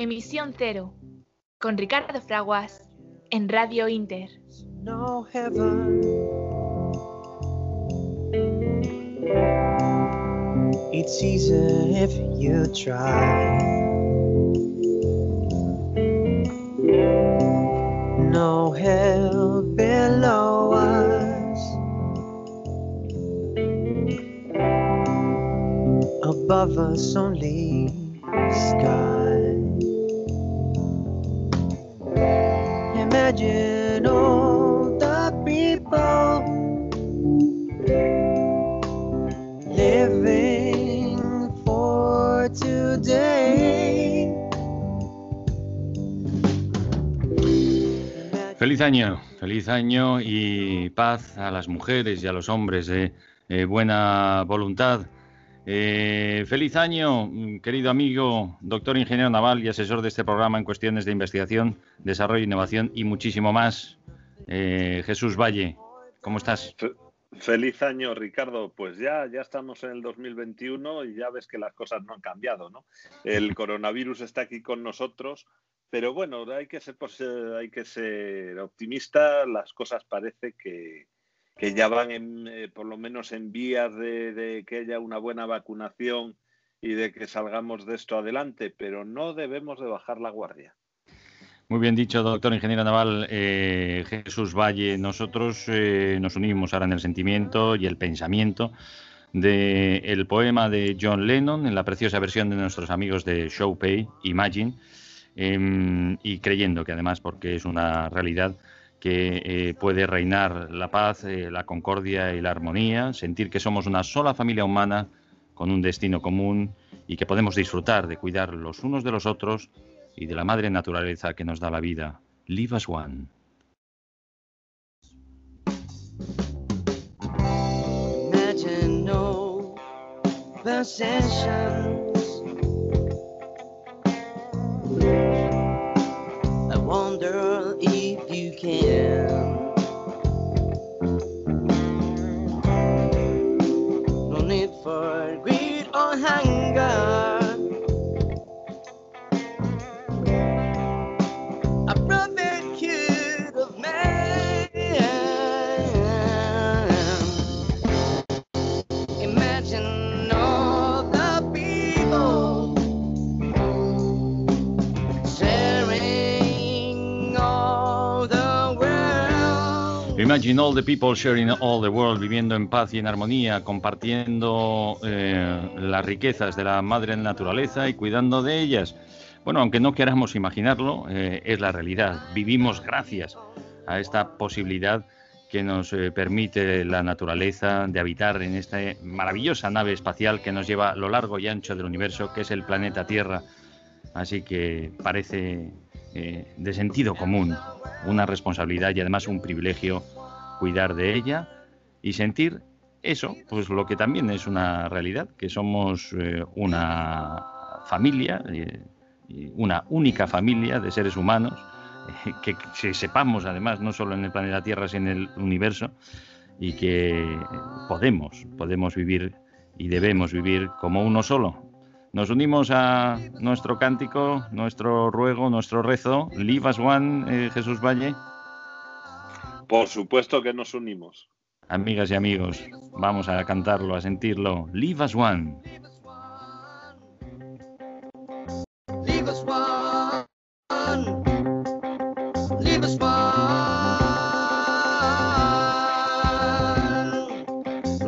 Emisión Cero, con Ricardo Fraguas, en Radio Inter. No heaven. It's easy if you try. No hell below us. Above us only sky. Feliz año, feliz año y paz a las mujeres y a los hombres de eh, buena voluntad. Eh, feliz año, mm, querido amigo, doctor ingeniero naval y asesor de este programa en cuestiones de investigación, desarrollo, innovación y muchísimo más. Eh, Jesús Valle, ¿cómo estás? Fe- Feliz año, Ricardo. Pues ya, ya estamos en el 2021 y ya ves que las cosas no han cambiado, ¿no? El coronavirus está aquí con nosotros, pero bueno, hay que ser, pues, eh, hay que ser optimista. Las cosas parece que, que ya van en, eh, por lo menos en vías de, que haya una buena vacunación y de que salgamos de esto adelante, pero no debemos de bajar la guardia. Muy bien dicho, doctor ingeniero naval eh, Jesús Valle. Nosotros eh, nos unimos ahora en el sentimiento y el pensamiento del poema de John Lennon en la preciosa versión de nuestros amigos de Showpay, Imagine, em, y creyendo que además, porque es una realidad, que eh, puede reinar la paz, eh, la concordia y la armonía, sentir que somos una sola familia humana con un destino común y que podemos disfrutar de cuidar los unos de los otros y de la madre naturaleza que nos da la vida. Live as one. Imagine all the people sharing all the world, viviendo en paz y en armonía, compartiendo eh, las riquezas de la madre naturaleza y cuidando de ellas. Bueno, aunque no queramos imaginarlo, eh, es la realidad. Vivimos gracias a esta posibilidad que nos eh, permite la naturaleza de habitar en esta maravillosa nave espacial que nos lleva a lo largo y ancho del universo, que es el planeta Tierra. Así que parece eh, de sentido común, una responsabilidad y además un privilegio cuidar de ella y sentir eso, pues lo que también es una realidad, que somos eh, una familia, eh, una única familia de seres humanos, eh, que, que sepamos además no solo en el planeta Tierra, sino en el universo, y que podemos, podemos vivir y debemos vivir como uno solo, nos unimos a nuestro cántico, nuestro ruego, nuestro rezo. Live as one, Jesús Valle. Por supuesto que nos unimos. Amigas y amigos, vamos a cantarlo, a sentirlo. One. Leave us one. Leave us one.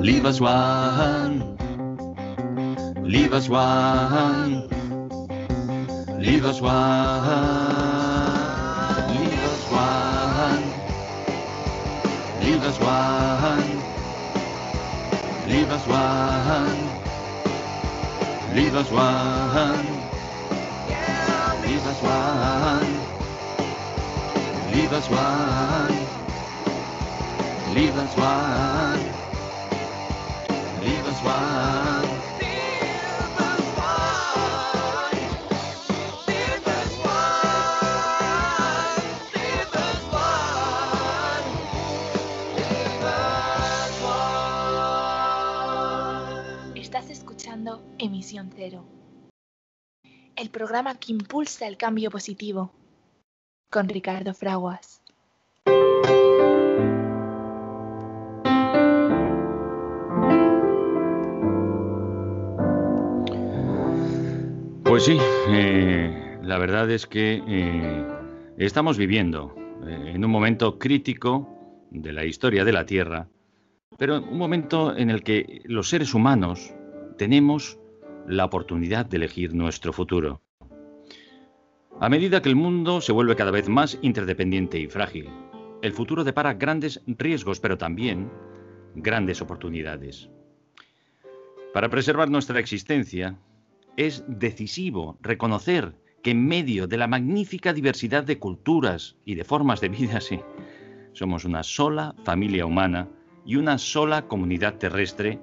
Leave us one. Leave us one. Leave us one. Us one. Leave us one. Leave us one. Leave us one. Leave us one. Leave us one. Leave us one. Programa que impulsa el cambio positivo, con Ricardo Fraguas. Pues sí, eh, la verdad es que eh, estamos viviendo eh, en un momento crítico de la historia de la Tierra, pero un momento en el que los seres humanos tenemos la oportunidad de elegir nuestro futuro. A medida que el mundo se vuelve cada vez más interdependiente y frágil, el futuro depara grandes riesgos, pero también grandes oportunidades. Para preservar nuestra existencia, es decisivo reconocer que en medio de la magnífica diversidad de culturas y de formas de vida, somos una sola familia humana y una sola comunidad terrestre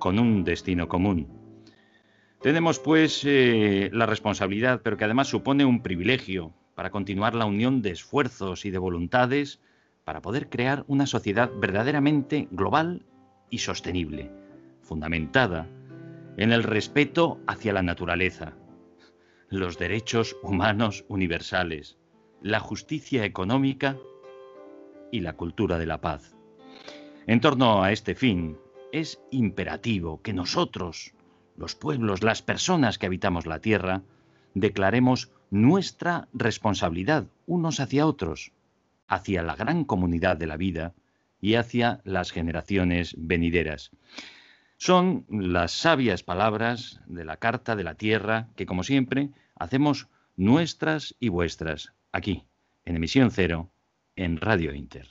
con un destino común. Tenemos pues eh, la responsabilidad, pero que además supone un privilegio para continuar la unión de esfuerzos y de voluntades para poder crear una sociedad verdaderamente global y sostenible, fundamentada en el respeto hacia la naturaleza, los derechos humanos universales, la justicia económica y la cultura de la paz. En torno a este fin, es imperativo que nosotros, los pueblos, las personas que habitamos la tierra, declaremos nuestra responsabilidad unos hacia otros, hacia la gran comunidad de la vida y hacia las generaciones venideras. Son las sabias palabras de la Carta de la Tierra que, como siempre, hacemos nuestras y vuestras, aquí, en emisión cero, en Radio Inter.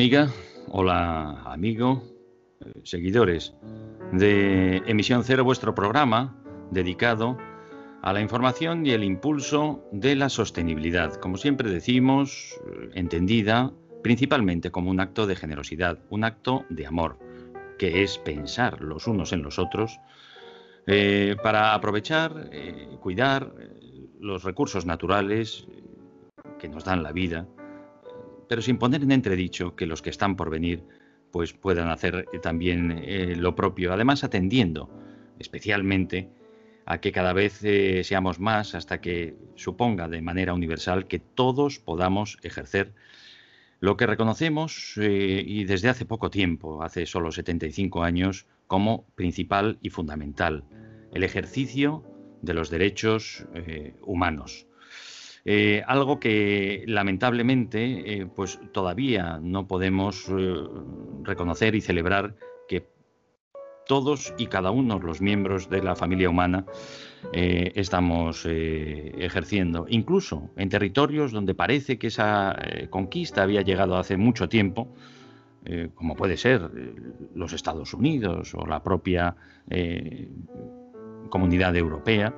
Amiga, hola amigo, eh, seguidores de Emisión Cero, vuestro programa dedicado a la información y el impulso de la sostenibilidad. Como siempre decimos, eh, entendida principalmente como un acto de generosidad, un acto de amor, que es pensar los unos en los otros eh, para aprovechar, cuidar los recursos naturales que nos dan la vida pero sin poner en entredicho que los que están por venir pues puedan hacer también eh, lo propio, además atendiendo especialmente a que cada vez eh, seamos más hasta que suponga de manera universal que todos podamos ejercer lo que reconocemos eh, y desde hace poco tiempo, hace solo 75 años, como principal y fundamental, el ejercicio de los derechos humanos. Eh, algo que lamentablemente eh, pues todavía no podemos eh, reconocer y celebrar que todos y cada uno de los miembros de la familia humana estamos ejerciendo, incluso en territorios donde parece que esa conquista había llegado hace mucho tiempo, como puede ser los Estados Unidos o la propia comunidad europea,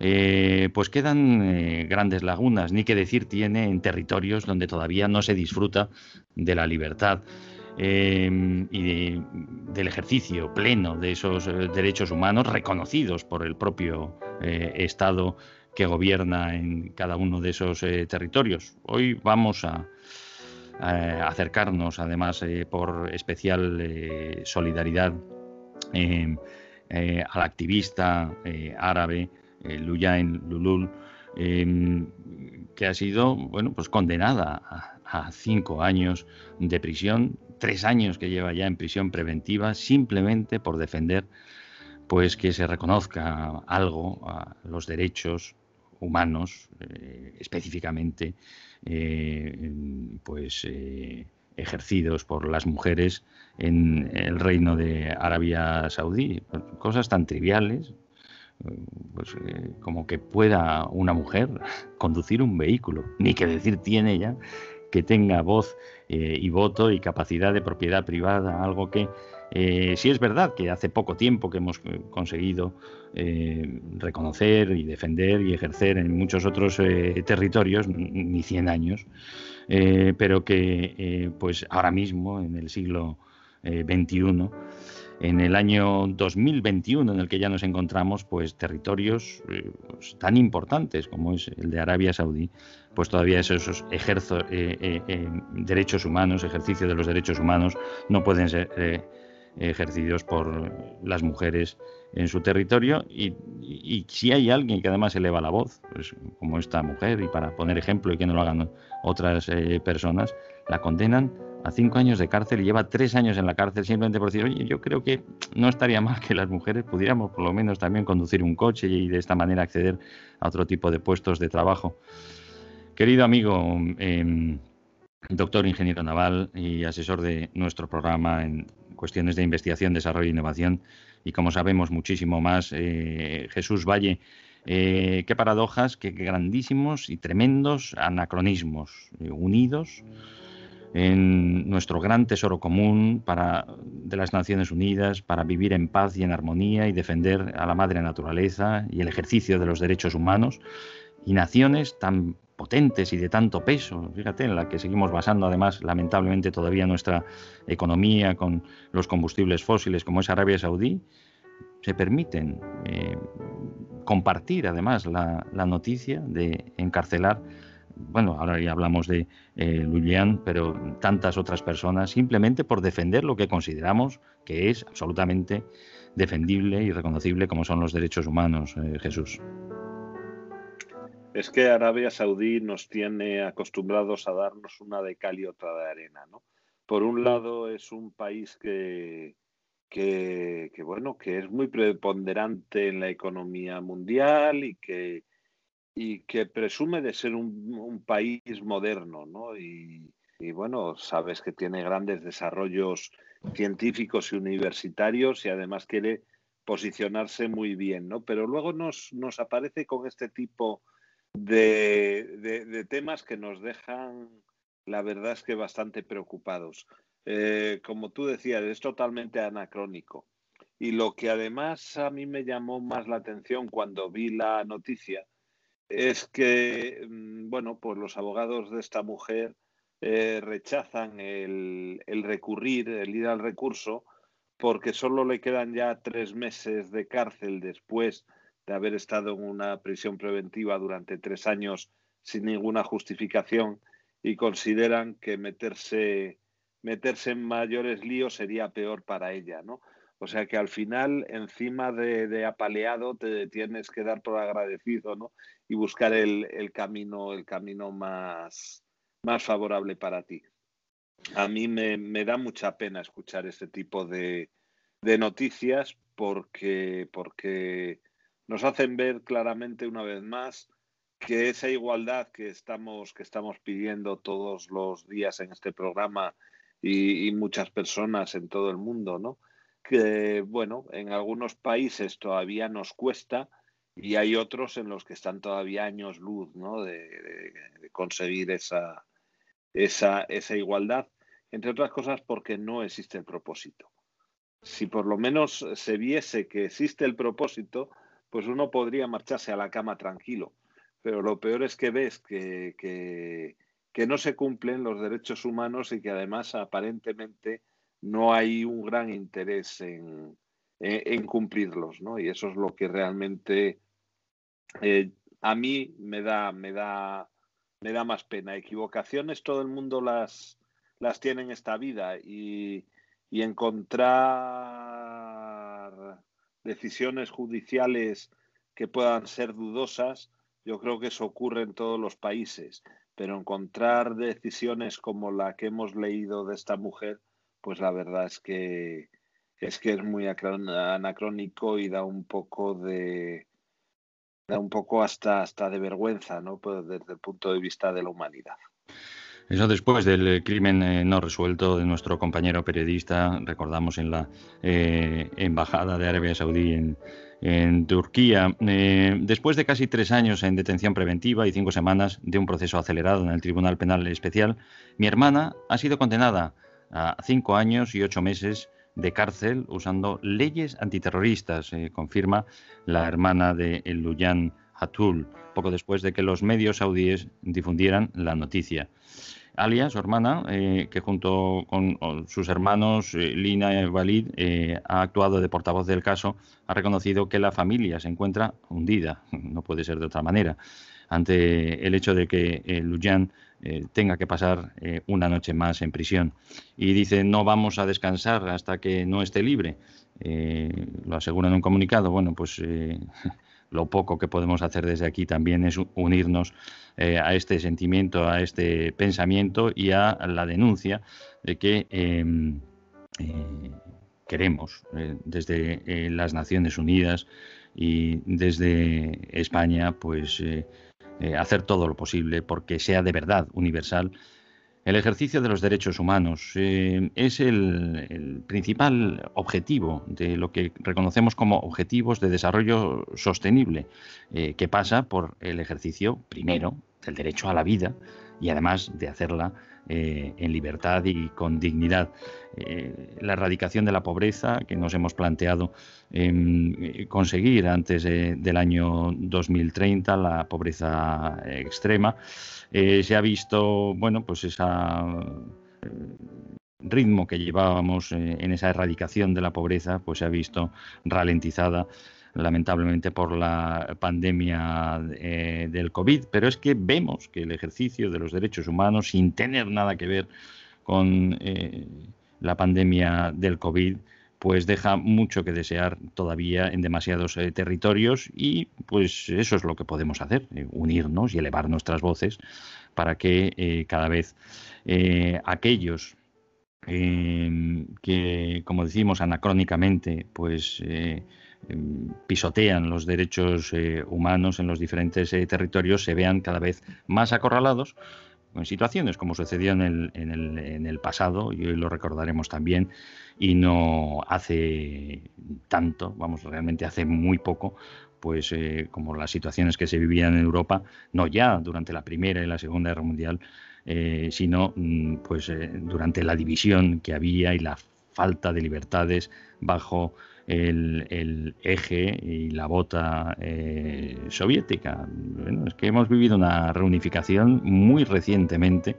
eh, pues quedan eh, grandes lagunas, ni que decir tiene en territorios donde todavía no se disfruta de la libertad eh, y del ejercicio pleno de esos derechos humanos reconocidos por el propio Estado que gobierna en cada uno de esos territorios. Hoy vamos a, acercarnos, además, por especial solidaridad al activista árabe eh, Luyain Lulul, em, que ha sido bueno, pues condenada a, cinco años de prisión, tres años que lleva ya en prisión preventiva, simplemente por defender pues que se reconozca algo a los derechos humanos, eh, específicamente eh, pues ejercidos por las mujeres en el reino de Arabia Saudí. Cosas tan triviales, pues, eh, como que pueda una mujer conducir un vehículo, ni que decir tiene ella que tenga voz eh, y voto y capacidad de propiedad privada, algo que eh, sí es verdad que hace poco tiempo que hemos eh, conseguido reconocer y defender y ejercer en muchos otros territorios, ni 100 años, pero que pues ahora mismo, en el siglo XXI, en el año 2021 en el que ya nos encontramos, pues territorios eh, pues, tan importantes como es el de Arabia Saudí, pues todavía esos ejerzo, eh, eh, derechos humanos, ejercicio de los derechos humanos, no pueden ser ejercidos por las mujeres en su territorio. Y, si hay alguien que además eleva la voz, pues, como esta mujer, y para poner ejemplo y que no lo hagan otras personas, la condenan a cinco años de cárcel y lleva tres años en la cárcel simplemente por decir, oye, yo creo que no estaría mal que las mujeres pudiéramos por lo menos también conducir un coche y de esta manera acceder a otro tipo de puestos de trabajo. Querido amigo, em, doctor ingeniero naval y asesor de nuestro programa en cuestiones de investigación, desarrollo e innovación, y como sabemos muchísimo más, eh, Jesús Valle, eh, qué paradojas, qué grandísimos y tremendos anacronismos eh, unidos en nuestro gran tesoro común de las Naciones Unidas para vivir en paz y en armonía y defender a la madre naturaleza y el ejercicio de los derechos humanos. Y naciones tan potentes y de tanto peso, fíjate, en la que seguimos basando además lamentablemente todavía nuestra economía con los combustibles fósiles como es Arabia Saudí, se permiten eh, compartir además la, la noticia de encarcelar bueno, ahora ya hablamos de eh, pero tantas otras personas, simplemente por defender lo que consideramos que es absolutamente defendible y reconocible como son los derechos humanos, eh, Jesús. Es que Arabia Saudí nos tiene acostumbrados a darnos una de cal y otra de arena, ¿no? Por un lado es un país que, que, que, bueno, que es muy preponderante en la economía mundial y que y que presume de ser un, país moderno, ¿no? Y, bueno, sabes que tiene grandes desarrollos científicos y universitarios y además quiere posicionarse muy bien, ¿no? Pero luego nos, nos aparece con este tipo de, temas que nos dejan, la verdad es que bastante preocupados. Eh, como tú decías, es totalmente anacrónico. Y lo que además a mí me llamó más la atención cuando vi la noticia es que, mm, bueno, pues los abogados de esta mujer eh, rechazan el, recurrir, el ir al recurso, porque solo le quedan ya tres meses de cárcel después de haber estado en una prisión preventiva durante tres años sin ninguna justificación y consideran que meterse, meterse en mayores líos sería peor para ella, ¿no? O sea que al final, encima de, apaleado, te tienes que dar por agradecido, ¿no? Y buscar el, camino, el camino más, más favorable para ti. A mí me, da mucha pena escuchar este tipo de, noticias porque, porque nos hacen ver claramente una vez más que esa igualdad que estamos, que estamos pidiendo todos los días en este programa y, y muchas personas en todo el mundo, ¿no? que, bueno, en algunos países todavía nos cuesta y hay otros en los que están todavía años luz, ¿no? De, conseguir esa, esa, esa igualdad, entre otras cosas porque no existe el propósito. Si por lo menos se viese que existe el propósito, pues uno podría marcharse a la cama tranquilo. Pero lo peor es que ves que, que, que no se cumplen los derechos humanos y que además aparentemente no hay un gran interés en, cumplirlos, ¿no? Y eso es lo que realmente eh, a mí me da, me da, me da más pena. Equivocaciones todo el mundo las, las tiene en esta vida y, y encontrar decisiones judiciales que puedan ser dudosas, yo creo que eso ocurre en todos los países, pero encontrar decisiones como la que hemos leído de esta mujer, pues la verdad es que es que es muy anacrónico y da un poco de da un poco hasta hasta de vergüenza, ¿no? Pues desde el punto de vista de la humanidad. Eso después del crimen eh, no resuelto de nuestro compañero periodista, recordamos en la eh, Embajada de Arabia Saudí en, Turquía. Eh, después de casi tres años en detención preventiva y cinco semanas de un proceso acelerado en el Tribunal Penal Especial, mi hermana ha sido condenada a cinco años y ocho meses de cárcel usando leyes antiterroristas, confirma la hermana de Luyan Hatul, poco después de que los medios saudíes difundieran la noticia. Alia, su hermana, eh, que junto con sus hermanos eh, Lina y Walid eh, ha actuado de portavoz del caso, ha reconocido que la familia se encuentra hundida, no puede ser de otra manera, ante el hecho de que Lujan tenga que pasar una noche más en prisión. Y dice, no vamos a descansar hasta que no esté libre. lo asegura en un comunicado. Bueno, pues lo poco que podemos hacer desde aquí también es unirnos eh, a este sentimiento, a este pensamiento y a la denuncia de que em, eh, queremos eh, desde las Naciones Unidas y desde España pues hacer todo lo posible porque sea de verdad universal. El ejercicio de los derechos humanos eh, es el, principal objetivo de lo que reconocemos como objetivos de desarrollo sostenible, eh, que pasa por el ejercicio, primero, del derecho a la vida y además de hacerla eh, en libertad y con dignidad. la erradicación de la pobreza que nos hemos planteado em, conseguir antes del año 2030, la pobreza extrema. Eh, se ha visto, bueno, pues eh, ritmo que llevábamos eh, en esa erradicación de la pobreza, pues se ha visto ralentizada lamentablemente por la pandemia del COVID, pero es que vemos que el ejercicio de los derechos humanos, sin tener nada que ver con la pandemia del COVID, pues deja mucho que desear todavía en demasiados eh, territorios y pues eso es lo que podemos hacer, eh, unirnos y elevar nuestras voces para que eh, cada vez aquellos em, que, como decimos anacrónicamente, pues pisotean los derechos humanos en los diferentes territorios se vean cada vez más acorralados en situaciones como sucedió en el, pasado, y hoy lo recordaremos también, y no hace tanto, vamos, realmente hace muy poco, pues eh, como las situaciones que se vivían en Europa, no ya durante la Primera y la Segunda Guerra Mundial, eh, sino mm, pues eh, durante la división que había y la falta de libertades bajo el, eje y la bota eh, soviética. Bueno, es que hemos vivido una reunificación muy recientemente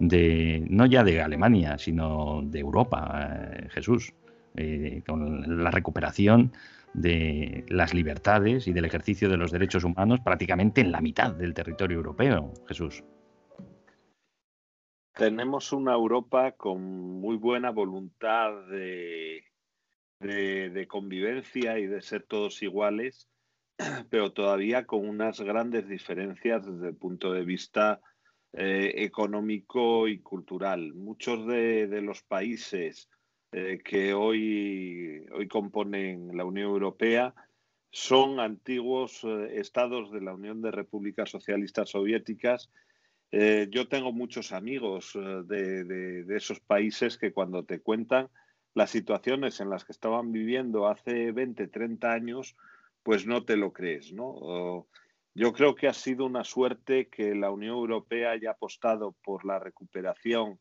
de no ya de Alemania, sino de Europa, eh, Jesús, eh, con la recuperación de las libertades y del ejercicio de los derechos humanos prácticamente en la mitad del territorio europeo, Jesús. Tenemos una Europa con muy buena voluntad de de, convivencia y de ser todos iguales, pero todavía con unas grandes diferencias desde el punto de vista eh, económico y cultural. Muchos de, los países eh, que hoy, hoy componen la Unión Europea son antiguos eh, estados de la Unión de Repúblicas Socialistas Soviéticas. yo tengo muchos amigos de esos países que cuando te cuentan las situaciones en las que estaban viviendo hace 20, 30 años, pues no te lo crees, ¿no? Yo creo que ha sido una suerte que la Unión Europea haya apostado por la recuperación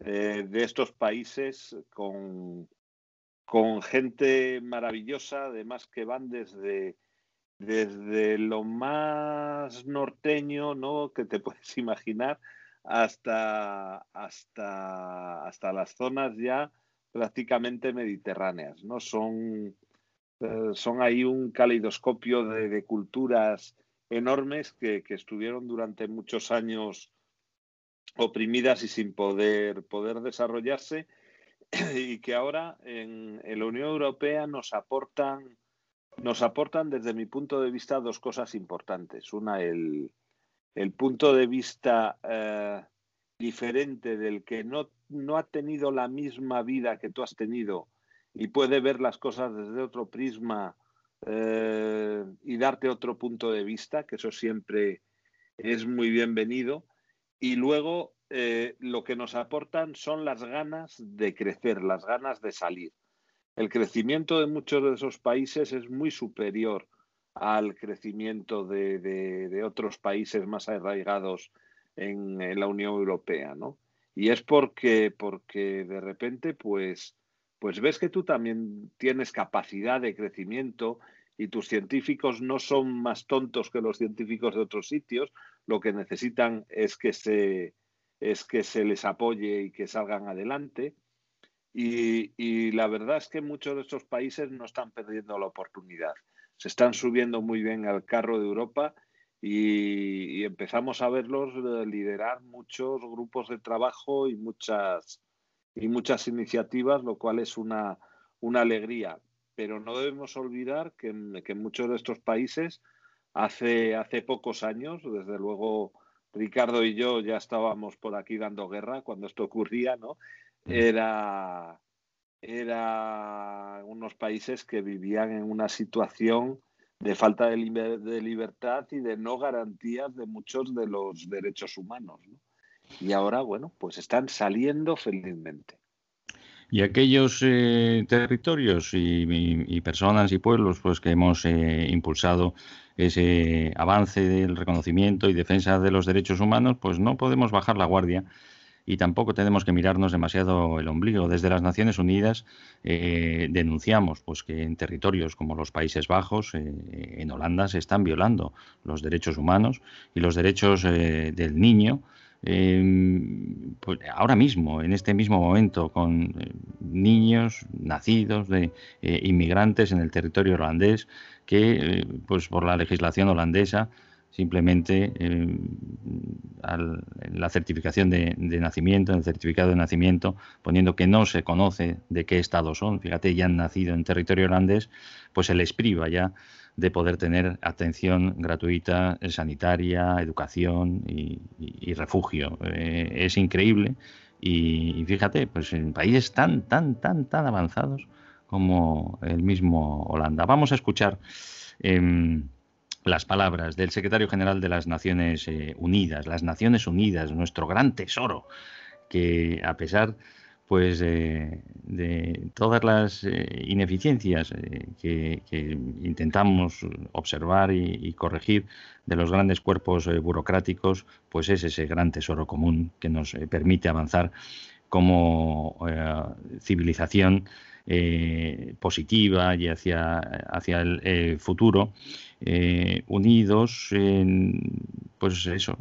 eh, de estos países con, con gente maravillosa, además que van desde, desde lo más norteño ¿no? que te puedes imaginar hasta, hasta, hasta las zonas ya prácticamente mediterráneas, ¿no? Son, eh, son ahí un caleidoscopio de, culturas enormes que, estuvieron durante muchos años oprimidas y sin poder, poder desarrollarse y que ahora en, la Unión Europea nos aportan, nos aportan desde mi punto de vista dos cosas importantes. Una, el, punto de vista eh, diferente del que no no ha tenido la misma vida que tú has tenido y puede ver las cosas desde otro prisma eh, y darte otro punto de vista, que eso siempre es muy bienvenido. Y luego eh, lo que nos aportan son las ganas de crecer, las ganas de salir. El crecimiento de muchos de esos países es muy superior al crecimiento de, otros países más arraigados en, la Unión Europea, ¿no? Y es porque, porque de repente, pues, pues ves que tú también tienes capacidad de crecimiento y tus científicos no son más tontos que los científicos de otros sitios, lo que necesitan es que se, es que se les apoye y que salgan adelante. Y, la verdad es que muchos de estos países no están perdiendo la oportunidad. Se están subiendo muy bien al carro de Europa y, empezamos a verlos eh, liderar muchos grupos de trabajo y muchas, y muchas iniciativas, lo cual es una, una alegría. Pero no debemos olvidar que, que muchos de estos países hace, hace pocos años, desde luego Ricardo y yo ya estábamos por aquí dando guerra cuando esto ocurría, ¿no? Era, era unos países que vivían en una situación de falta de, libertad y de no garantías de muchos de los derechos humanos. Y ahora, bueno, pues están saliendo felizmente. Y aquellos eh, territorios y, personas y pueblos pues, que hemos eh, impulsado ese avance del reconocimiento y defensa de los derechos humanos, pues no podemos bajar la guardia y tampoco tenemos que mirarnos demasiado el ombligo. Desde las Naciones Unidas eh, denunciamos pues, que en territorios como los Países Bajos, eh, en Holanda, se están violando los derechos humanos y los derechos eh, del niño. Pues, ahora mismo, en este mismo momento, con niños nacidos de inmigrantes en el territorio holandés, que pues por la legislación holandesa simplemente eh, la certificación de, nacimiento, en el certificado de nacimiento, poniendo que no se conoce de qué estado son, fíjate, ya han nacido en territorio holandés, pues se les priva ya de poder tener atención gratuita, sanitaria, educación y, refugio. Eh, es increíble y, y, fíjate, pues en países tan, tan, tan, tan avanzados como el mismo Holanda. Vamos a escuchar em, las palabras del secretario general de las Naciones eh, Unidas, las Naciones Unidas, nuestro gran tesoro, que a pesar pues de todas las eh, ineficiencias eh, que, intentamos observar y, corregir de los grandes cuerpos burocráticos, pues es ese gran tesoro común que nos permite avanzar como civilización eh, positiva y hacia, hacia el eh, futuro, eh, unidos en, pues eso,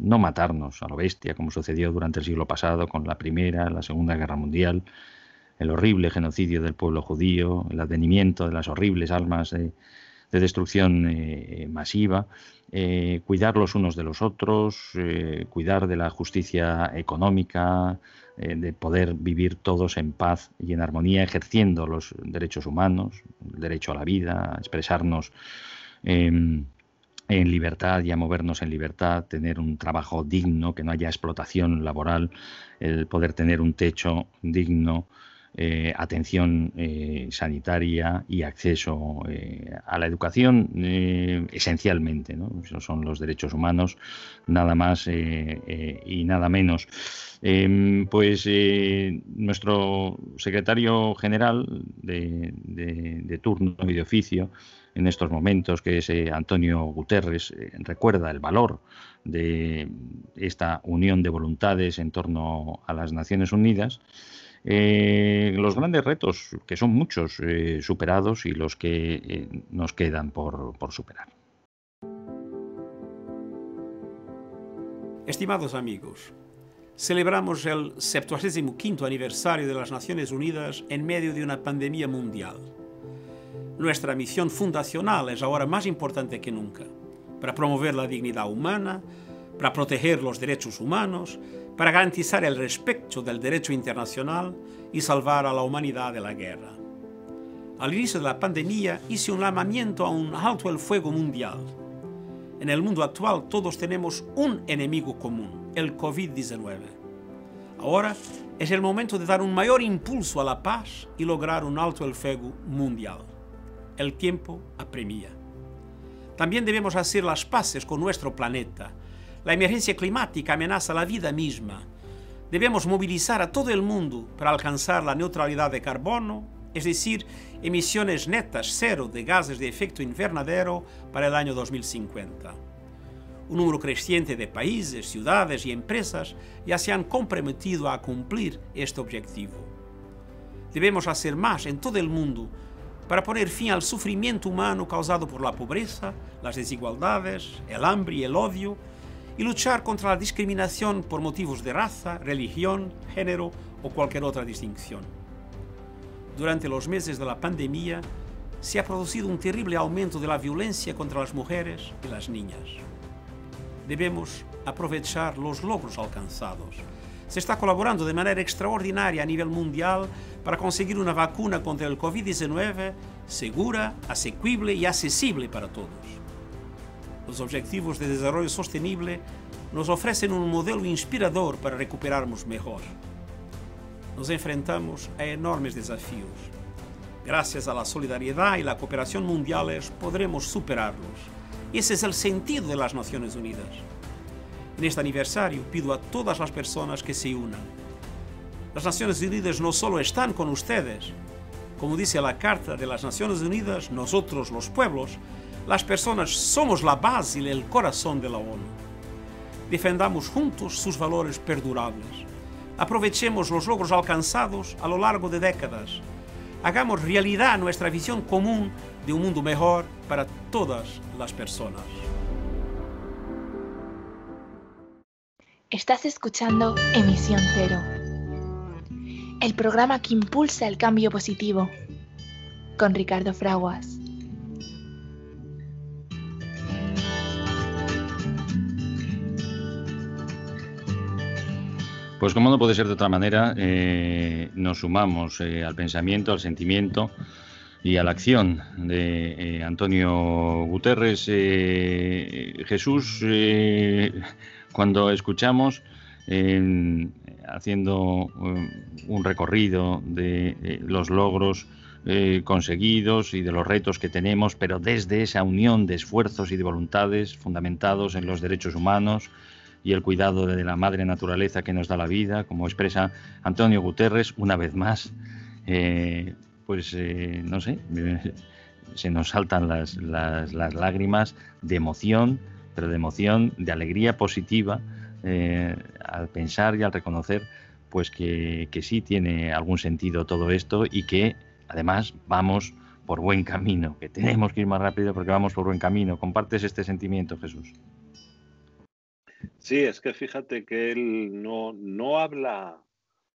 no matarnos a lo bestia, como sucedió durante el siglo pasado con la Primera, la Segunda Guerra Mundial, el horrible genocidio del pueblo judío, el advenimiento de las horribles almas de, destrucción masiva, cuidar los unos de los otros, cuidar de la justicia económica, eh, de poder vivir todos en paz y en armonía, ejerciendo los derechos humanos, el derecho a la vida, expresarnos en libertad y a movernos en libertad, tener un trabajo digno, que no haya explotación laboral, el poder tener un techo digno, eh, atención eh, sanitaria y acceso eh, a la educación esencialmente. ¿no? Esos son los derechos humanos, nada más y nada menos. Em, pues nuestro secretario general de, turno y de oficio en estos momentos, que es Antonio Guterres, recuerda el valor de esta unión de voluntades en torno a las Naciones Unidas eh, los grandes retos, que son muchos, eh, superados y los que eh, nos quedan por, por superar. Estimados amigos, celebramos el 75 aniversario de las Naciones Unidas en medio de una pandemia mundial. Nuestra misión fundacional es ahora más importante que nunca, para promover la dignidad humana, para proteger los derechos humanos, para garantizar el respeto del derecho internacional y salvar a la humanidad de la guerra. Al inicio de la pandemia hice un llamamiento a un alto el fuego mundial. En el mundo actual todos tenemos un enemigo común, el COVID-19. Ahora es el momento de dar un mayor impulso a la paz y lograr un alto el fuego mundial. El tiempo apremia. También debemos hacer las paces con nuestro planeta, La emergencia climática amenaza la vida misma. Debemos movilizar a todo el mundo para alcanzar la neutralidad de carbono, es decir, emisiones netas cero de gases de efecto invernadero para el año 2050. Un número creciente de países, ciudades y empresas ya se han comprometido a cumplir este objetivo. Debemos hacer más en todo el mundo para poner fin al sufrimiento humano causado por la pobreza, las desigualdades, el hambre y el odio, y luchar contra la discriminación por motivos de raza, religión, género o cualquier otra distinción. Durante los meses de la pandemia se ha producido un terrible aumento de la violencia contra las mujeres y las niñas. Debemos aprovechar los logros alcanzados. Se está colaborando de manera extraordinaria a nivel mundial para conseguir una vacuna contra el COVID-19 segura, asequible y accesible para todos los Objetivos de Desarrollo Sostenible nos ofrecen un modelo inspirador para recuperarnos mejor. Nos enfrentamos a enormes desafíos. Gracias a la solidaridad y la cooperación mundiales podremos superarlos. Y ese es el sentido de las Naciones Unidas. En este aniversario pido a todas las personas que se unan. Las Naciones Unidas no solo están con ustedes, como dice la Carta de Naciones Unidas, nosotros los pueblos las personas somos la base y el corazón de la ONU. Defendamos juntos sus valores perdurables. Aprovechemos los logros alcanzados a lo largo de décadas. Hagamos realidad nuestra visión común de un mundo mejor para todas las personas. Estás escuchando Emisión Cero, el programa que impulsa el cambio positivo, con Ricardo Fraguas. Pues como no puede ser de otra manera, eh, nos sumamos eh, al pensamiento, al sentimiento y a la acción de eh, Antonio Guterres. Jesús, cuando escuchamos haciendo un recorrido de los logros conseguidos y de los retos que tenemos, pero desde esa unión de esfuerzos y de voluntades fundamentados en los derechos humanos, y el cuidado de la madre naturaleza que nos da la vida, como expresa Antonio Guterres una vez más, eh, pues eh, no sé, se nos saltan las, lágrimas de emoción, pero de emoción, de alegría positiva, eh, al pensar y al reconocer pues que, que sí tiene algún sentido todo esto y que además vamos por buen camino, que tenemos que ir más rápido porque vamos por buen camino. ¿Compartes este sentimiento, Jesús? Sí, es que fíjate que él no, no habla,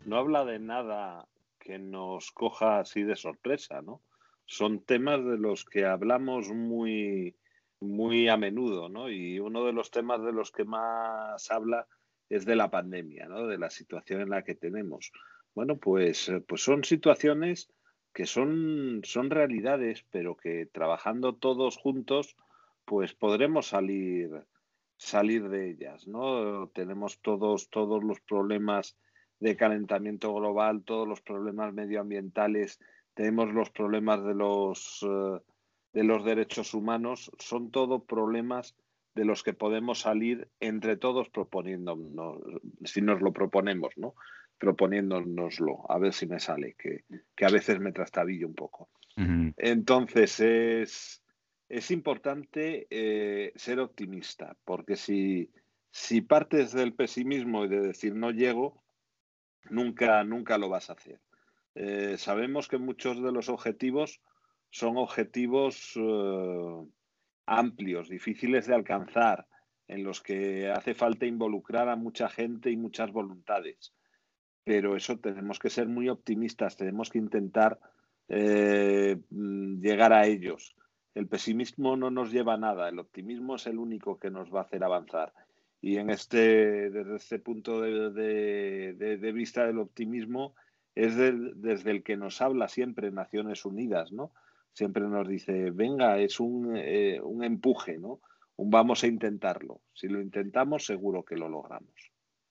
no habla de nada que nos coja así de sorpresa, ¿no? Son temas de los que hablamos muy, muy a menudo, ¿no? Y uno de los temas de los que más habla es de la pandemia, ¿no? De la situación en la que tenemos. Bueno, pues, pues son situaciones que son, son realidades, pero que trabajando todos juntos, pues podremos salir, salir de ellas, ¿no? Tenemos todos, todos los problemas de calentamiento global, todos los problemas medioambientales, tenemos los problemas de los, eh, de los derechos humanos, son todos problemas de los que podemos salir entre todos proponiéndonos, si nos lo proponemos, ¿no? Proponiéndonoslo, a ver si me sale, que, que a veces me trastabillo un poco. Entonces, es, es importante eh, ser optimista, porque si, si partes del pesimismo y de decir no llego, nunca, nunca lo vas a hacer. Eh, sabemos que muchos de los objetivos son objetivos eh, amplios, difíciles de alcanzar, en los que hace falta involucrar a mucha gente y muchas voluntades. Pero eso tenemos que ser muy optimistas, tenemos que intentar llegar a ellos. El pesimismo no nos lleva a nada, el optimismo es el único que nos va a hacer avanzar. Y en este, desde este punto de, vista del optimismo, es desde el que nos habla siempre Naciones Unidas, ¿no? Siempre nos dice, venga, es un, eh, empuje, ¿no? Un vamos a intentarlo. Si lo intentamos, seguro que lo logramos.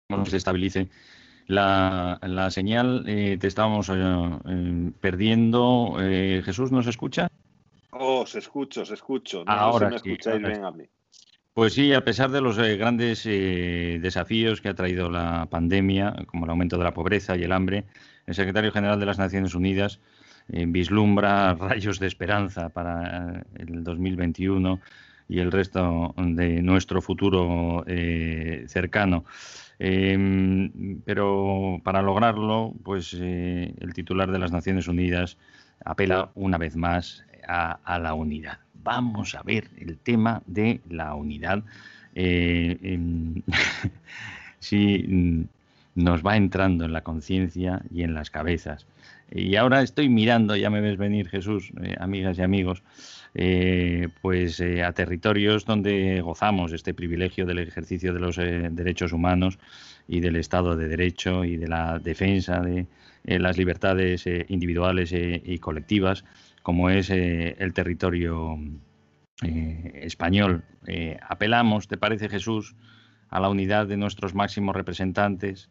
Bueno, se estabilice la, señal, eh, te estábamos eh, perdiendo. Jesús, ¿nos escucha? Oh, os escucho, os escucho. No, ahora me escucháis bien a mí. Pues sí, a pesar de los eh, grandes eh, desafíos que ha traído la pandemia, como el aumento de la pobreza y el hambre, el secretario general de las Naciones Unidas eh, vislumbra rayos de esperanza para el 2021 y el resto de nuestro futuro cercano. Em, pero para lograrlo, pues el titular de las Naciones Unidas apela una vez más a la unidad vamos a ver el tema de la unidad. Eh, si mm, nos va entrando en la conciencia y en las cabezas. Y ahora estoy mirando, ya me ves venir Jesús, eh, amigas y amigos, eh, pues a territorios donde gozamos este privilegio del ejercicio de los derechos humanos y del Estado de Derecho y de la defensa de las libertades individuales y colectivas como es eh, el territorio eh, español. Eh, apelamos, ¿te parece Jesús, a la unidad de nuestros máximos representantes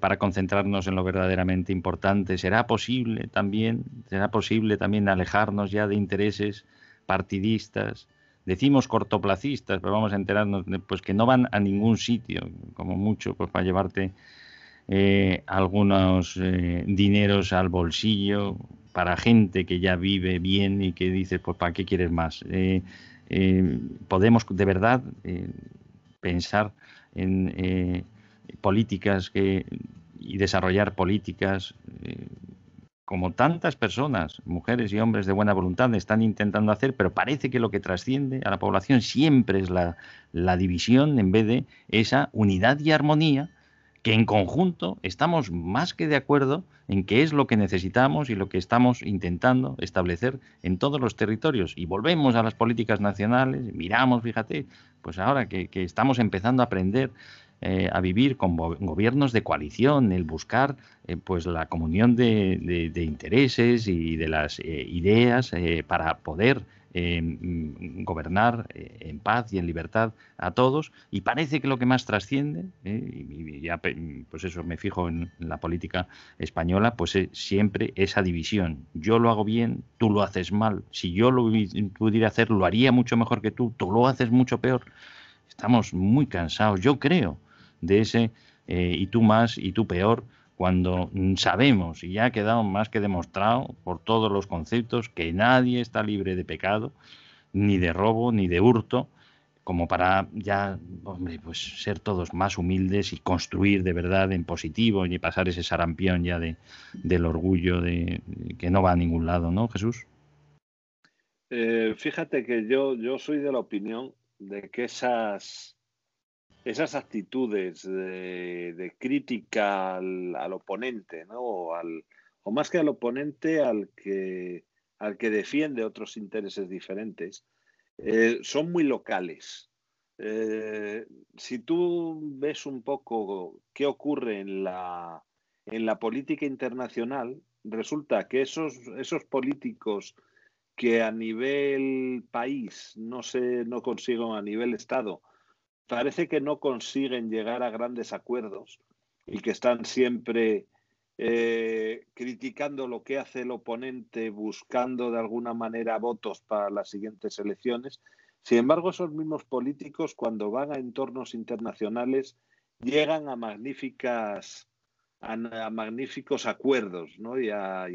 para concentrarnos en lo verdaderamente importante? ¿Será posible también, será posible también alejarnos ya de intereses partidistas? Decimos cortoplacistas, pero vamos a enterarnos pues que no van a ningún sitio, como mucho, pues para llevarte algunos dineros al bolsillo, para gente que ya vive bien y que dice, pues ¿para qué quieres más? Eh, eh, podemos de verdad eh, pensar en políticas que, y desarrollar políticas como tantas personas, mujeres y hombres de buena voluntad, están intentando hacer, pero parece que lo que trasciende a la población siempre es la, la división en vez de esa unidad y armonía que en conjunto estamos más que de acuerdo en qué es lo que necesitamos y lo que estamos intentando establecer en todos los territorios. Y volvemos a las políticas nacionales, miramos, fíjate, pues ahora que, estamos empezando a aprender eh, a vivir con gobiernos de coalición, el buscar eh, pues la comunión de, intereses y de las eh, ideas para poder Mm, gobernar eh, en paz y en libertad a todos. Y parece que lo que más trasciende eh, y ya pues eso me fijo en, la política española pues es siempre esa división. Yo lo hago bien tú lo haces mal. Si yo lo pudiera hacer lo haría mucho mejor que tú tú lo haces mucho peor. Estamos muy cansados yo creo de ese eh, y tú más y tú peor cuando sabemos, y ya ha quedado más que demostrado por todos los conceptos, que nadie está libre de pecado, ni de robo, ni de hurto, como para ya, hombre, pues ser todos más humildes y construir de verdad en positivo y pasar ese sarampión ya de, del orgullo de que no va a ningún lado, ¿no, Jesús? Eh, fíjate que yo, yo soy de la opinión de que esas esas actitudes de, crítica al, oponente, ¿no? O, al, o, más que al oponente, al que, al que defiende otros intereses diferentes, eh, son muy locales. Eh, si tú ves un poco qué ocurre en la, en la política internacional, resulta que esos, esos políticos que a nivel país no se no consiguen a nivel Estado parece que no consiguen llegar a grandes acuerdos y que están siempre eh, criticando lo que hace el oponente, buscando de alguna manera votos para las siguientes elecciones. Sin embargo, esos mismos políticos, cuando van a entornos internacionales, llegan a magníficas a, magníficos acuerdos y, a,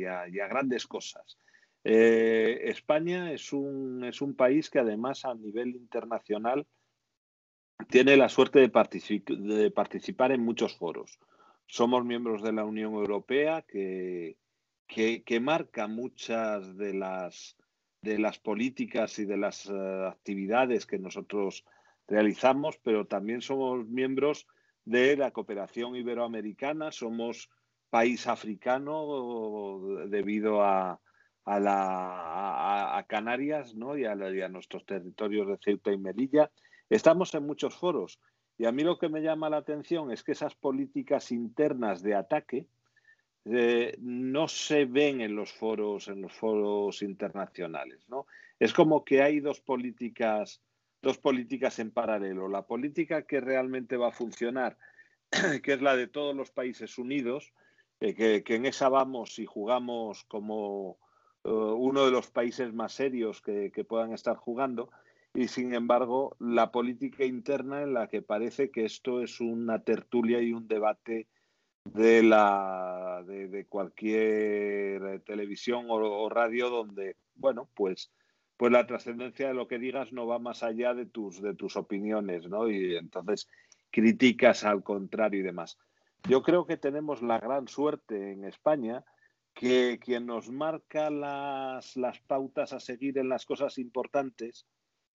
grandes cosas. Eh, España es un, es un país que además a nivel internacional tiene la suerte de, participar en muchos foros. Somos miembros de la Unión Europea que, marca muchas de las, políticas y de las eh, actividades que nosotros realizamos, pero también somos miembros de la cooperación iberoamericana, somos país africano debido a, Canarias ¿no? y a nuestros territorios de Ceuta y Melilla Estamos en muchos foros y a mí lo que me llama la atención es que esas políticas internas de ataque eh, no se ven en los foros, en los foros internacionales, ¿no? Es como que hay dos políticas, dos políticas en paralelo. La política que realmente va a funcionar, que es la de todos los países unidos, eh, que, en esa vamos y jugamos como eh, uno de los países más serios que puedan estar jugando, y sin embargo la política interna en la que parece que esto es una tertulia y un debate de la de, cualquier televisión o, radio donde bueno pues pues la trascendencia de lo que digas no va más allá de tus de tus opiniones no y entonces criticas al contrario y demás. Yo creo que tenemos la gran suerte en España que quien nos marca las, las pautas a seguir en las cosas importantes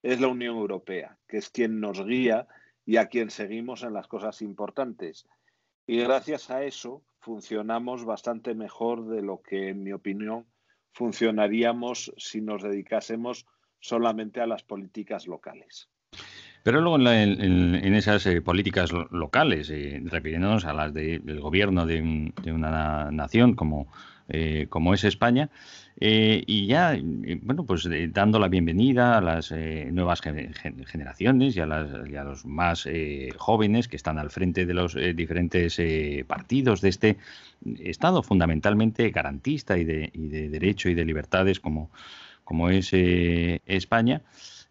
es la Unión Europea, que es quien nos guía y a quien seguimos en las cosas importantes. Y gracias a eso funcionamos bastante mejor de lo que, en mi opinión, funcionaríamos si nos dedicásemos solamente a las políticas locales. Pero luego en, esas eh, políticas locales, eh, refiriéndonos a las del gobierno de, una nación como, eh, como es España, y ya, bueno, pues dando la bienvenida a las nuevas generaciones y a, los más jóvenes que están al frente de los diferentes partidos de este Estado fundamentalmente garantista y de, y de, derecho y de libertades como, como es España.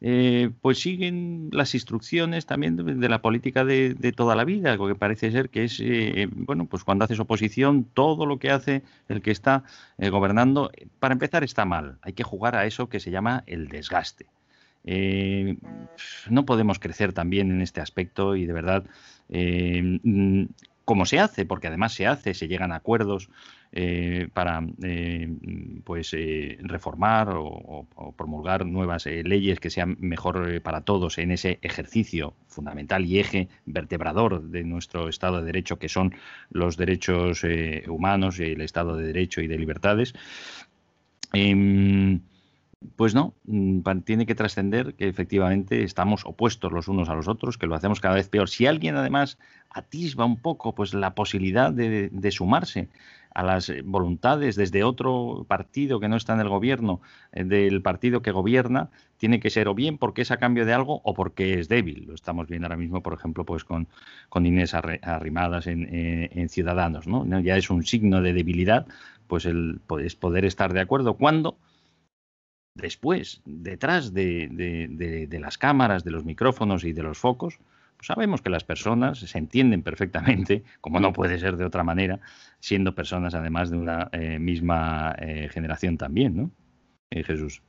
Eh, pues siguen las instrucciones también de, la política de, toda la vida, lo que parece ser que es, eh, bueno, pues cuando haces oposición, todo lo que hace el que está eh, gobernando, para empezar, está mal. Hay que jugar a eso que se llama el desgaste. no podemos crecer también en este aspecto y de verdad mm, como se hace, porque además se hace, se llegan a acuerdos eh, para eh, pues eh, reformar o, promulgar nuevas leyes que sean mejor para todos en ese ejercicio fundamental y eje vertebrador de nuestro Estado de Derecho, que son los derechos humanos, el Estado de Derecho y de libertades. Em, pues no, mm, tiene que trascender que efectivamente estamos opuestos los unos a los otros, que lo hacemos cada vez peor. Si alguien además atisba un poco pues la posibilidad de, sumarse a las voluntades desde otro partido que no está en el gobierno, eh, del partido que gobierna, tiene que ser o bien porque es a cambio de algo o porque es débil. Lo estamos viendo ahora mismo, por ejemplo, pues con, con Inés Arrimadas en, eh, en Ciudadanos. ¿no? Ya es un signo de debilidad, pues el poder estar de acuerdo cuando después, detrás de, las cámaras, de los micrófonos y de los focos, sabemos que las personas se entienden perfectamente, como no puede ser de otra manera, siendo personas además de una eh, misma eh, generación también, ¿no? Eh, Jesús.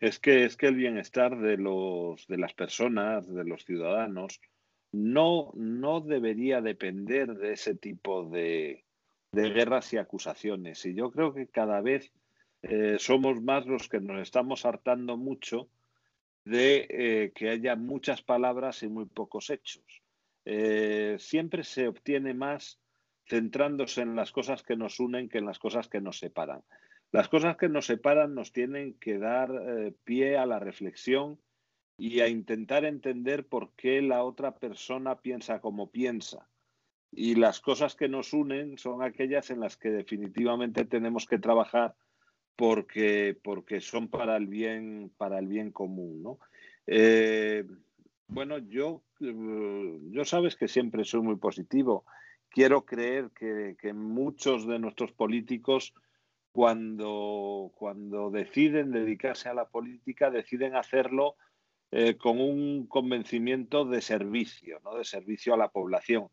Es que, es que el bienestar de, los, de las personas, de los ciudadanos, no, no debería depender de ese tipo de, de guerras y acusaciones. Y yo creo que cada vez somos más los que nos estamos hartando mucho de eh, que haya muchas palabras y muy pocos hechos. Eh, siempre se obtiene más centrándose en las cosas que nos unen que en las cosas que nos separan. Las cosas que nos separan nos tienen que dar pie a la reflexión y a intentar entender por qué la otra persona piensa como piensa. Y las cosas que nos unen son aquellas en las que definitivamente tenemos que trabajar porque, porque son para el bien, para el bien común, ¿no? Eh, bueno, yo, eh, yo sabes que siempre soy muy positivo. Quiero creer que, que muchos de nuestros políticos, cuando, cuando deciden dedicarse a la política, deciden hacerlo eh, con un convencimiento de servicio, ¿no? de servicio a la población.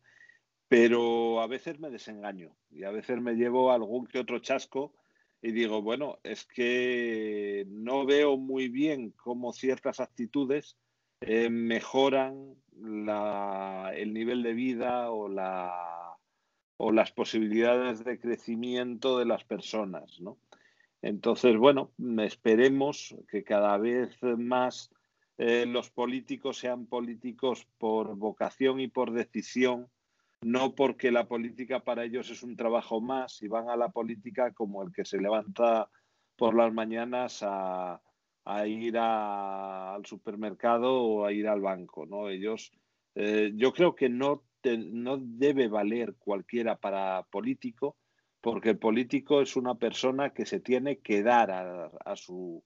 Pero a veces me desengaño y a veces me llevo algún que otro chasco y digo, bueno, es que no veo muy bien cómo ciertas actitudes eh, mejoran el nivel de vida o, la, o las posibilidades de crecimiento de las personas, ¿no? Entonces, bueno, esperemos que cada vez más eh, los políticos sean políticos por vocación y por decisión no porque la política para ellos es un trabajo más y van a la política como el que se levanta por las mañanas a, ir al supermercado o a ir al banco, ¿no? Ellos, eh, yo creo que no, no debe valer cualquiera para político, porque el político es una persona que se tiene que dar a, a, sus,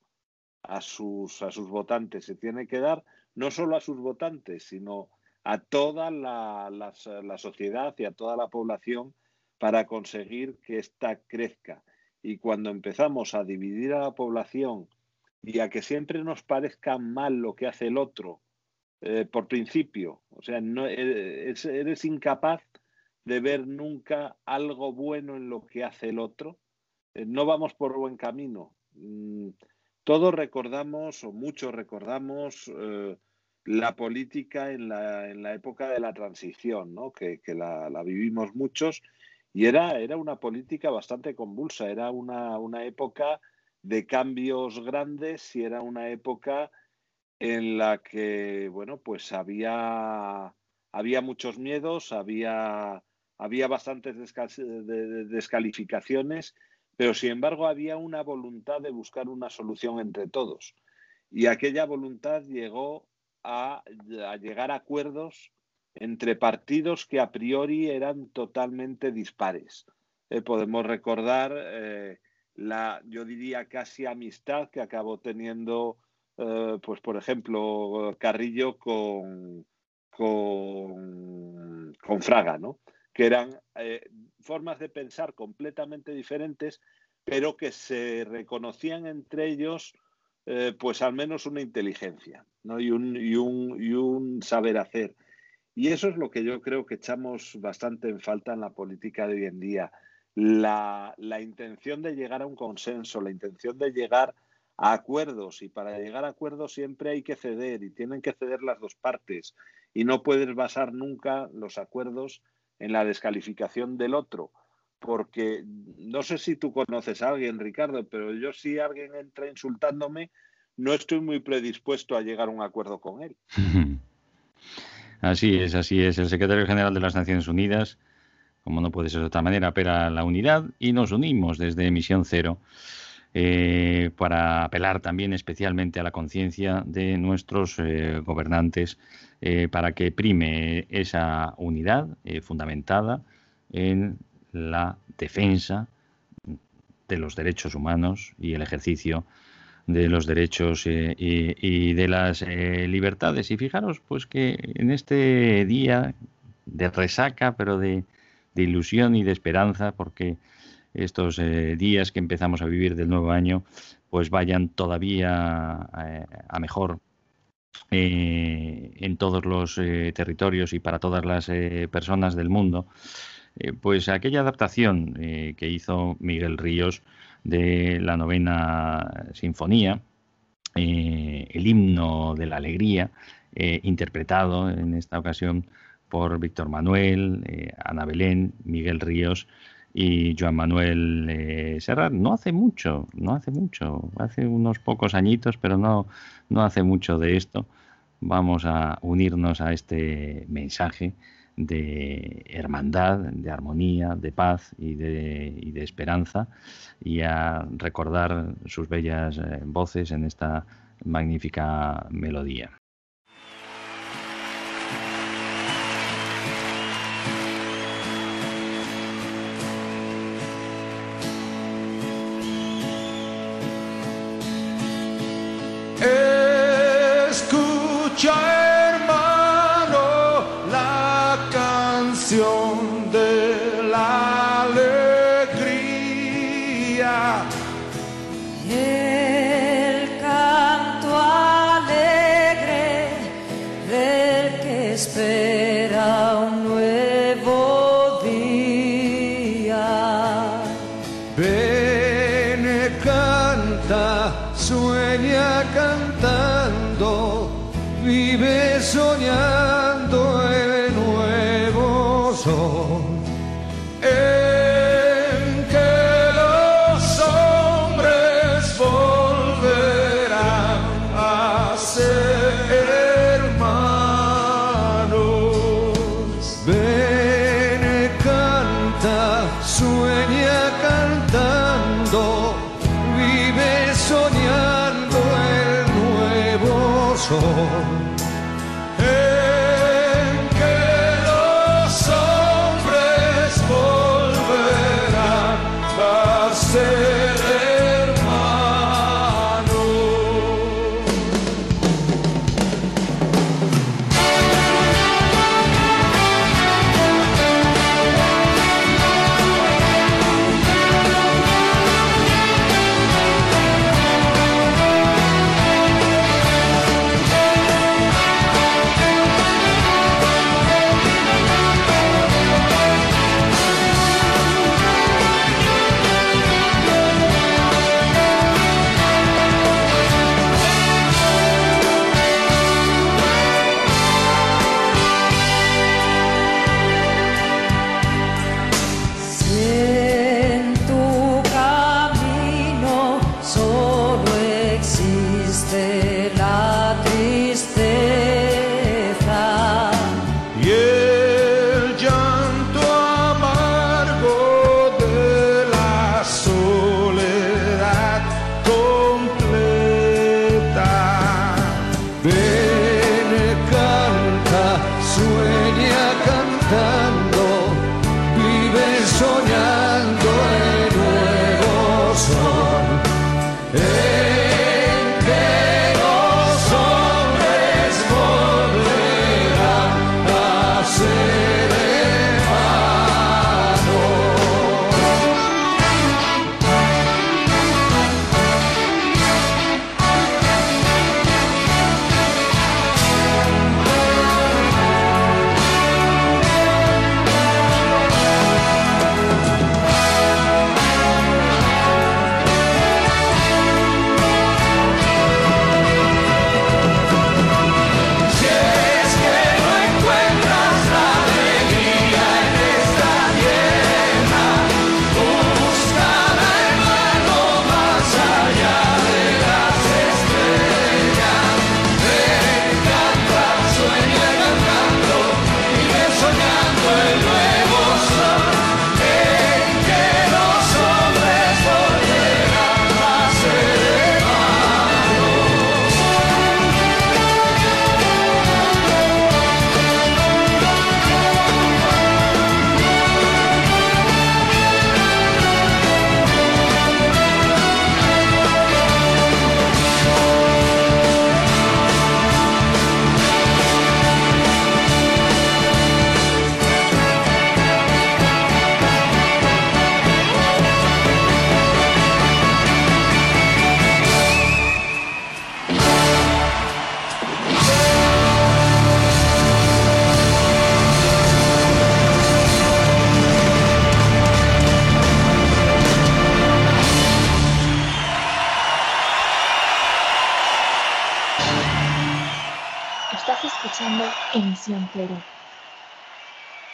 a sus votantes, se tiene que dar no solo a sus votantes, sino a toda la, sociedad y a toda la población para conseguir que ésta crezca. Y cuando empezamos a dividir a la población y a que siempre nos parezca mal lo que hace el otro, eh, por principio. O sea, eh, eres incapaz de ver nunca algo bueno en lo que hace el otro. Eh, no vamos por buen camino. Mm, todos recordamos, o muchos recordamos, la política en la, en la, época de la transición, ¿no? que, que la, vivimos muchos, y era, era una política bastante convulsa, era una, una época de cambios grandes y era una época en la que, bueno, pues había, había muchos miedos, había, había bastantes descalificaciones, pero sin embargo había una voluntad de buscar una solución entre todos. Y aquella voluntad llegó a, llegar a acuerdos entre partidos que a priori eran totalmente dispares. Eh, podemos recordar eh, la, yo diría, casi amistad que acabó teniendo eh, pues por ejemplo, Carrillo con, con, con Fraga, ¿no? que eran formas de pensar completamente diferentes, pero que se reconocían entre ellos, pues al menos una inteligencia ¿no? y, un, y, un, y un saber hacer. Y eso es lo que yo creo que echamos bastante en falta en la política de hoy en día. La, la intención de llegar a un consenso, la intención de llegar a acuerdos y para llegar a acuerdos siempre hay que ceder y tienen que ceder las dos partes y no puedes basar nunca los acuerdos en la descalificación del otro porque no sé si tú conoces a alguien Ricardo pero yo si alguien entra insultándome no estoy muy predispuesto a llegar a un acuerdo con él. Así es así es. El secretario general de las Naciones Unidas como no puede ser de otra manera, apela la unidad y nos unimos desde Emisión Cero eh, para apelar también especialmente a la conciencia de nuestros eh, gobernantes eh, para que prime esa unidad fundamentada en la defensa de los derechos humanos y el ejercicio de los derechos y, de las libertades. Y fijaros, pues que en este día de resaca, pero de, de ilusión y de esperanza, porque estos eh, días que empezamos a vivir del nuevo año, pues vayan todavía eh, a mejor eh, en todos los territorios y para todas las personas del mundo. pues aquella adaptación que hizo Miguel Ríos de la novena sinfonía, el himno de la alegría, interpretado en esta ocasión por Víctor Manuel, Ana Belén, Miguel Ríos, y Joan Manuel eh, Serrat. No hace mucho, no hace mucho, hace unos pocos añitos, pero no, no hace mucho de esto. Vamos a unirnos a este mensaje de hermandad, de armonía, de paz y de, y de esperanza y a recordar sus bellas eh, voces en esta magnífica melodía. လောင်ွယ်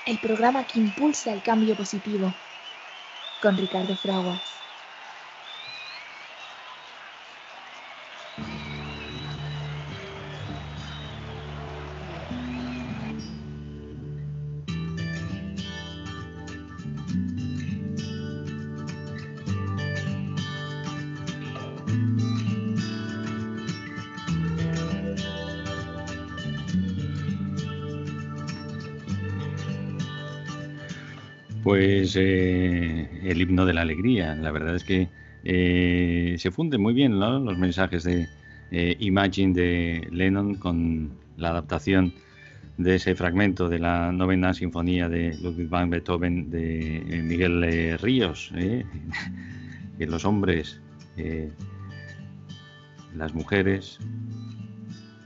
El programa que impulsa el cambio positivo. Con Ricardo Fraguas. Pues eh, el himno de la alegría. La verdad es que eh, se funden muy bien los mensajes de eh, Imagine de Lennon con la adaptación de ese fragmento de la novena sinfonía de Ludwig van Beethoven de Miguel Ríos. que los hombres, las mujeres,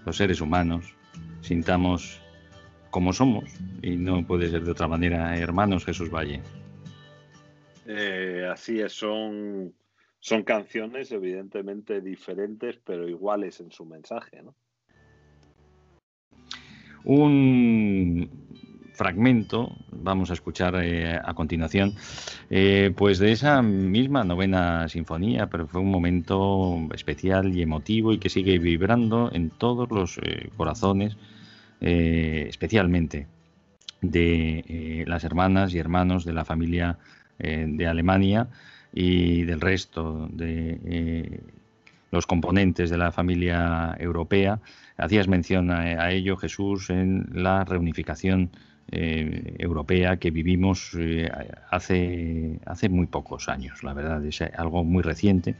los seres humanos sintamos como somos y no puede ser de otra manera, hermanos Jesús Valle. Eh, así es, son, son canciones evidentemente diferentes, pero iguales en su mensaje. ¿no? Un fragmento, vamos a escuchar eh, a continuación, eh, pues de esa misma novena sinfonía, pero fue un momento especial y emotivo y que sigue vibrando en todos los corazones eh, especialmente de eh, las hermanas y hermanos de la familia eh, de Alemania y del resto de los componentes de la familia europea. Hacías mención a, ello, Jesús, en la reunificación europea que vivimos hace, hace muy pocos años, la verdad, es algo muy reciente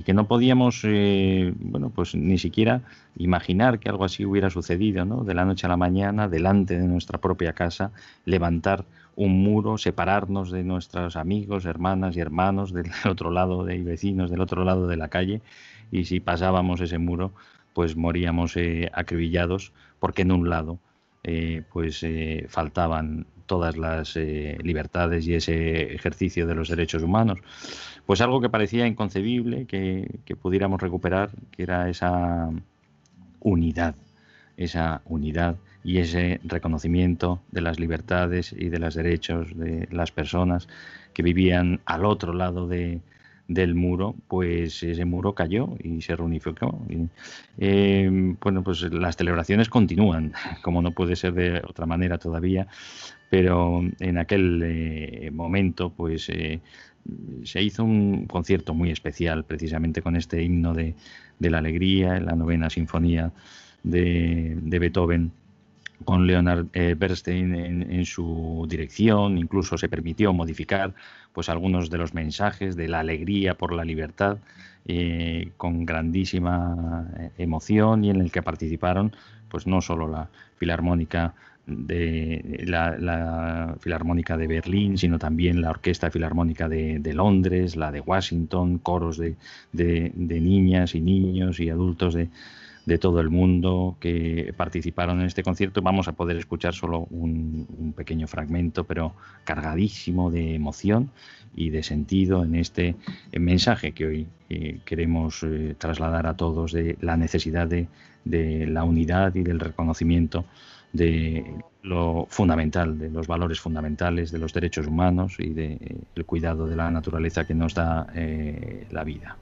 y que no podíamos, eh, bueno, pues ni siquiera imaginar que algo así hubiera sucedido, ¿no? De la noche a la mañana, delante de nuestra propia casa, levantar un muro, separarnos de nuestros amigos, hermanas y hermanos del otro lado, de vecinos del otro lado de la calle, y si pasábamos ese muro, pues moríamos eh, acribillados, porque en un lado, eh, pues faltaban todas las libertades y ese ejercicio de los derechos humanos pues algo que parecía inconcebible que, pudiéramos recuperar, que era esa unidad, esa unidad y ese reconocimiento de las libertades y de los derechos de las personas que vivían al otro lado de, del muro, pues ese muro cayó y se reunificó. Eh, bueno, pues las celebraciones continúan, como no puede ser de otra manera todavía, pero en aquel eh, momento, pues eh, se hizo un concierto muy especial precisamente con este himno de, la alegría, la novena sinfonía de, Beethoven con Leonard eh, Bernstein en, su dirección, incluso se permitió modificar pues algunos de los mensajes de la alegría por la libertad con grandísima emoción y en el que participaron pues no solo la Filarmónica de la, Filarmónica de Berlín, sino también la Orquesta Filarmónica de, Londres, la de Washington, coros de, niñas y niños y adultos de, todo el mundo que participaron en este concierto. Vamos a poder escuchar solo un, pequeño fragmento, pero cargadísimo de emoción y de sentido en este mensaje que hoy eh, queremos eh, trasladar a todos de la necesidad de, la unidad y del reconocimiento de lo fundamental, de los valores fundamentales, de los derechos humanos y del de, cuidado de la naturaleza que nos da eh, la vida.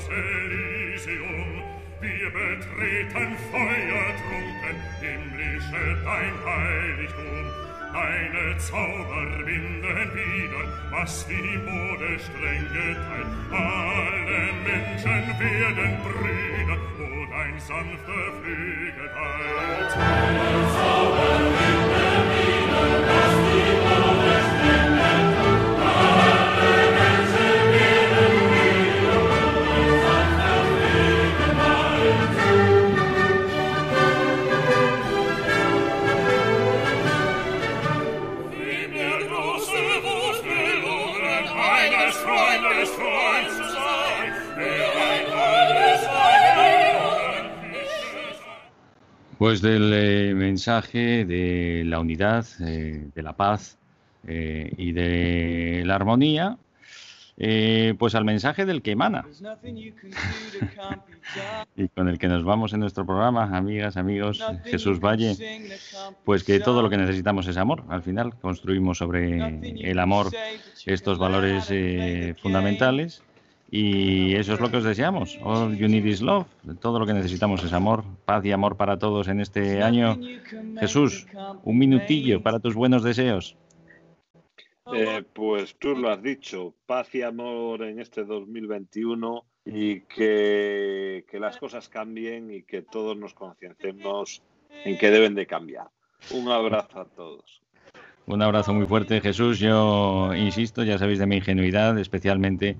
das Elysium, wir betreten feuertrunken himmlische dein Heiligtum. Deine Zauber winden wieder, was die Mode streng geteilt. Alle Menschen werden Brüder, wo dein sanfter Flügel teilt. Deine Zauber winden wieder, Pues del eh, mensaje de la unidad, eh, de la paz eh, y de la armonía, pues al mensaje del que emana. Y con el que nos vamos en nuestro programa, amigas, amigos, Jesús Valle, pues que todo lo que necesitamos es amor. Al final construimos sobre el amor estos valores fundamentales y eso es lo que os deseamos. All you need is love. Todo lo que necesitamos es amor, paz y amor para todos en este año. Jesús, un minutillo para tus buenos deseos. Eh, pues tú lo has dicho, paz y amor en este 2021 y que, que las cosas cambien y que todos nos concienciemos en que deben de cambiar. Un abrazo a todos. Un abrazo muy fuerte, Jesús. Yo insisto, ya sabéis de mi ingenuidad, especialmente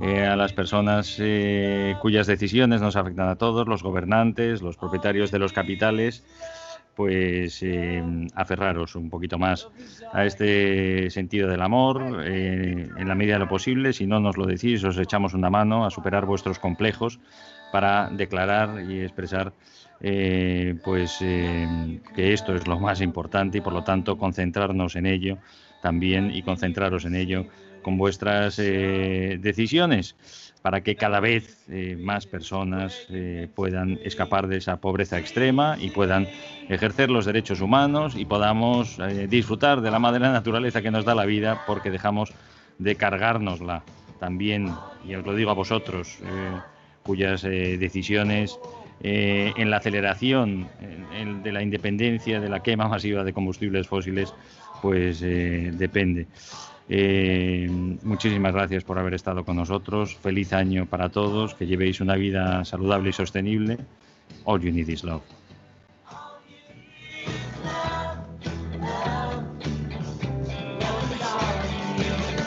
eh, a las personas eh, cuyas decisiones nos afectan a todos, los gobernantes, los propietarios de los capitales, pues eh, aferraros un poquito más a este sentido del amor en la medida de lo posible. Si no nos lo decís, os echamos una mano a superar vuestros complejos para declarar y expresar pues que esto es lo más importante y por lo tanto concentrarnos en ello también y concentraros en ello con vuestras eh, decisiones para que cada vez eh, más personas eh, puedan escapar de esa pobreza extrema y puedan ejercer los derechos humanos y podamos disfrutar de la madre naturaleza que nos da la vida porque dejamos de cargárnosla también, y os lo digo a vosotros, cuyas decisiones en la aceleración de la independencia de la quema masiva de combustibles fósiles, pues depende. Eh, muchísimas gracias por haber estado con nosotros. Feliz año para todos. Que llevéis una vida saludable y sostenible. All you need is love.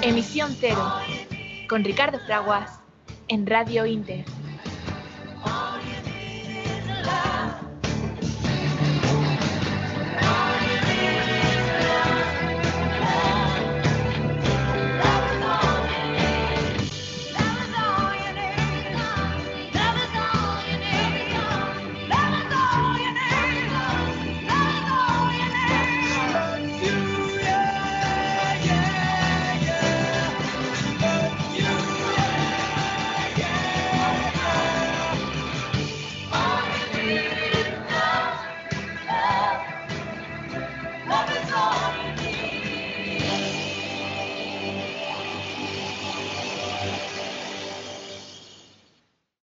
Emisión Cero, con Ricardo Fraguas, en Radio Inter.